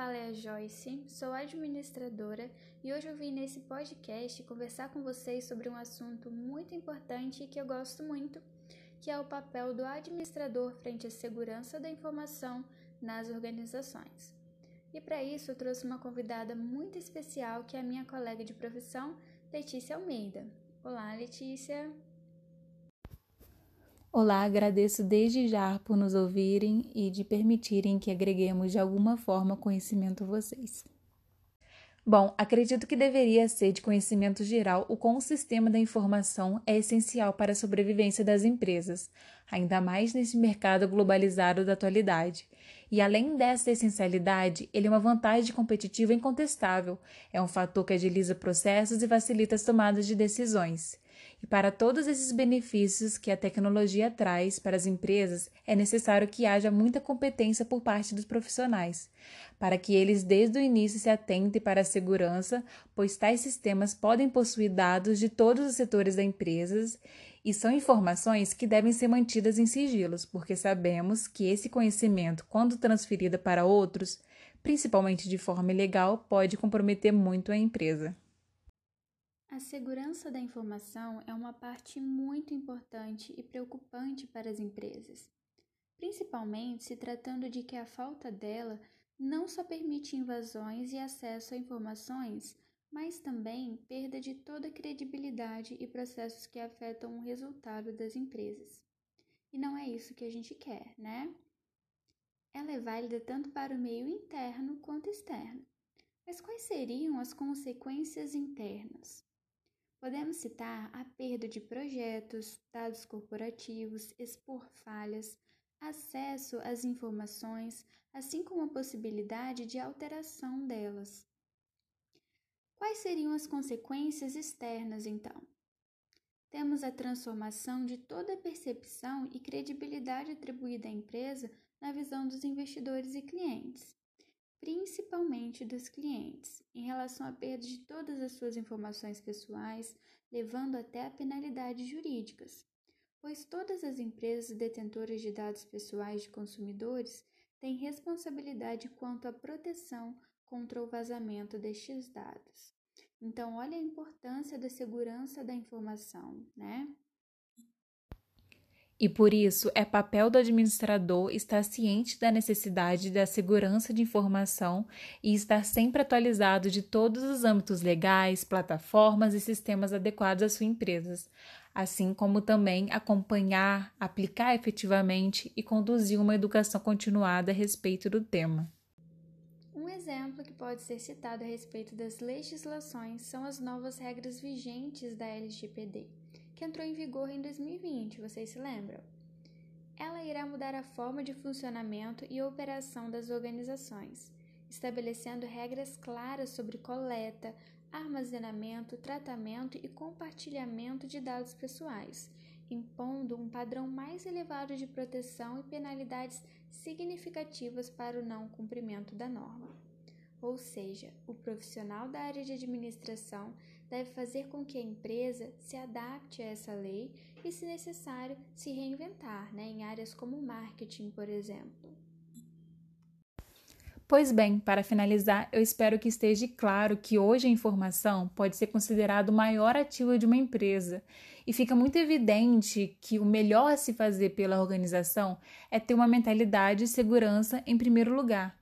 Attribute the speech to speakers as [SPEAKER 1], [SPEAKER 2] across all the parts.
[SPEAKER 1] fala é a Joyce, sou administradora e hoje eu vim nesse podcast conversar com vocês sobre um assunto muito importante e que eu gosto muito, que é o papel do administrador frente à segurança da informação nas organizações. E para isso eu trouxe uma convidada muito especial que é a minha colega de profissão, Letícia Almeida. Olá, Letícia!
[SPEAKER 2] Olá, agradeço desde já por nos ouvirem e de permitirem que agreguemos de alguma forma conhecimento a vocês. Bom, acredito que deveria ser de conhecimento geral o quão o sistema da informação é essencial para a sobrevivência das empresas, ainda mais nesse mercado globalizado da atualidade. E além dessa essencialidade, ele é uma vantagem competitiva incontestável, é um fator que agiliza processos e facilita as tomadas de decisões. E para todos esses benefícios que a tecnologia traz para as empresas, é necessário que haja muita competência por parte dos profissionais, para que eles desde o início se atentem para a segurança, pois tais sistemas podem possuir dados de todos os setores da empresa e são informações que devem ser mantidas em sigilos, porque sabemos que esse conhecimento, quando transferido para outros, principalmente de forma ilegal, pode comprometer muito a empresa.
[SPEAKER 1] A segurança da informação é uma parte muito importante e preocupante para as empresas, principalmente se tratando de que a falta dela não só permite invasões e acesso a informações, mas também perda de toda credibilidade e processos que afetam o resultado das empresas. E não é isso que a gente quer, né? Ela é válida tanto para o meio interno quanto externo. Mas quais seriam as consequências internas? Podemos citar a perda de projetos, dados corporativos, expor falhas, acesso às informações, assim como a possibilidade de alteração delas. Quais seriam as consequências externas, então? Temos a transformação de toda a percepção e credibilidade atribuída à empresa na visão dos investidores e clientes principalmente dos clientes, em relação à perda de todas as suas informações pessoais, levando até a penalidades jurídicas, pois todas as empresas detentoras de dados pessoais de consumidores têm responsabilidade quanto à proteção contra o vazamento destes dados. Então, olha a importância da segurança da informação, né?
[SPEAKER 2] E por isso é papel do administrador estar ciente da necessidade da segurança de informação e estar sempre atualizado de todos os âmbitos legais, plataformas e sistemas adequados às suas empresas, assim como também acompanhar, aplicar efetivamente e conduzir uma educação continuada a respeito do tema.
[SPEAKER 1] Um exemplo que pode ser citado a respeito das legislações são as novas regras vigentes da LGPD que entrou em vigor em 2020, vocês se lembram? Ela irá mudar a forma de funcionamento e operação das organizações, estabelecendo regras claras sobre coleta, armazenamento, tratamento e compartilhamento de dados pessoais, impondo um padrão mais elevado de proteção e penalidades significativas para o não cumprimento da norma. Ou seja, o profissional da área de administração deve fazer com que a empresa se adapte a essa lei e, se necessário, se reinventar né, em áreas como marketing, por exemplo.
[SPEAKER 2] Pois bem, para finalizar, eu espero que esteja claro que hoje a informação pode ser considerado o maior ativo de uma empresa e fica muito evidente que o melhor a se fazer pela organização é ter uma mentalidade de segurança em primeiro lugar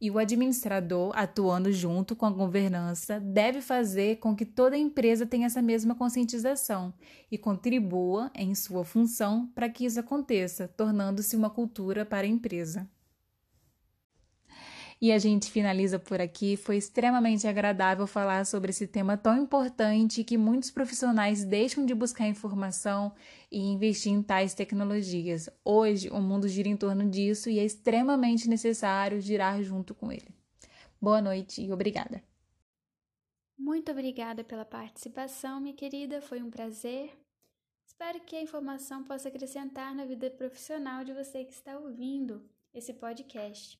[SPEAKER 2] e o administrador, atuando junto com a governança, deve fazer com que toda empresa tenha essa mesma conscientização e contribua em sua função para que isso aconteça, tornando-se uma cultura para a empresa. E a gente finaliza por aqui. Foi extremamente agradável falar sobre esse tema tão importante que muitos profissionais deixam de buscar informação e investir em tais tecnologias. Hoje, o mundo gira em torno disso e é extremamente necessário girar junto com ele. Boa noite e obrigada.
[SPEAKER 1] Muito obrigada pela participação, minha querida. Foi um prazer. Espero que a informação possa acrescentar na vida profissional de você que está ouvindo esse podcast.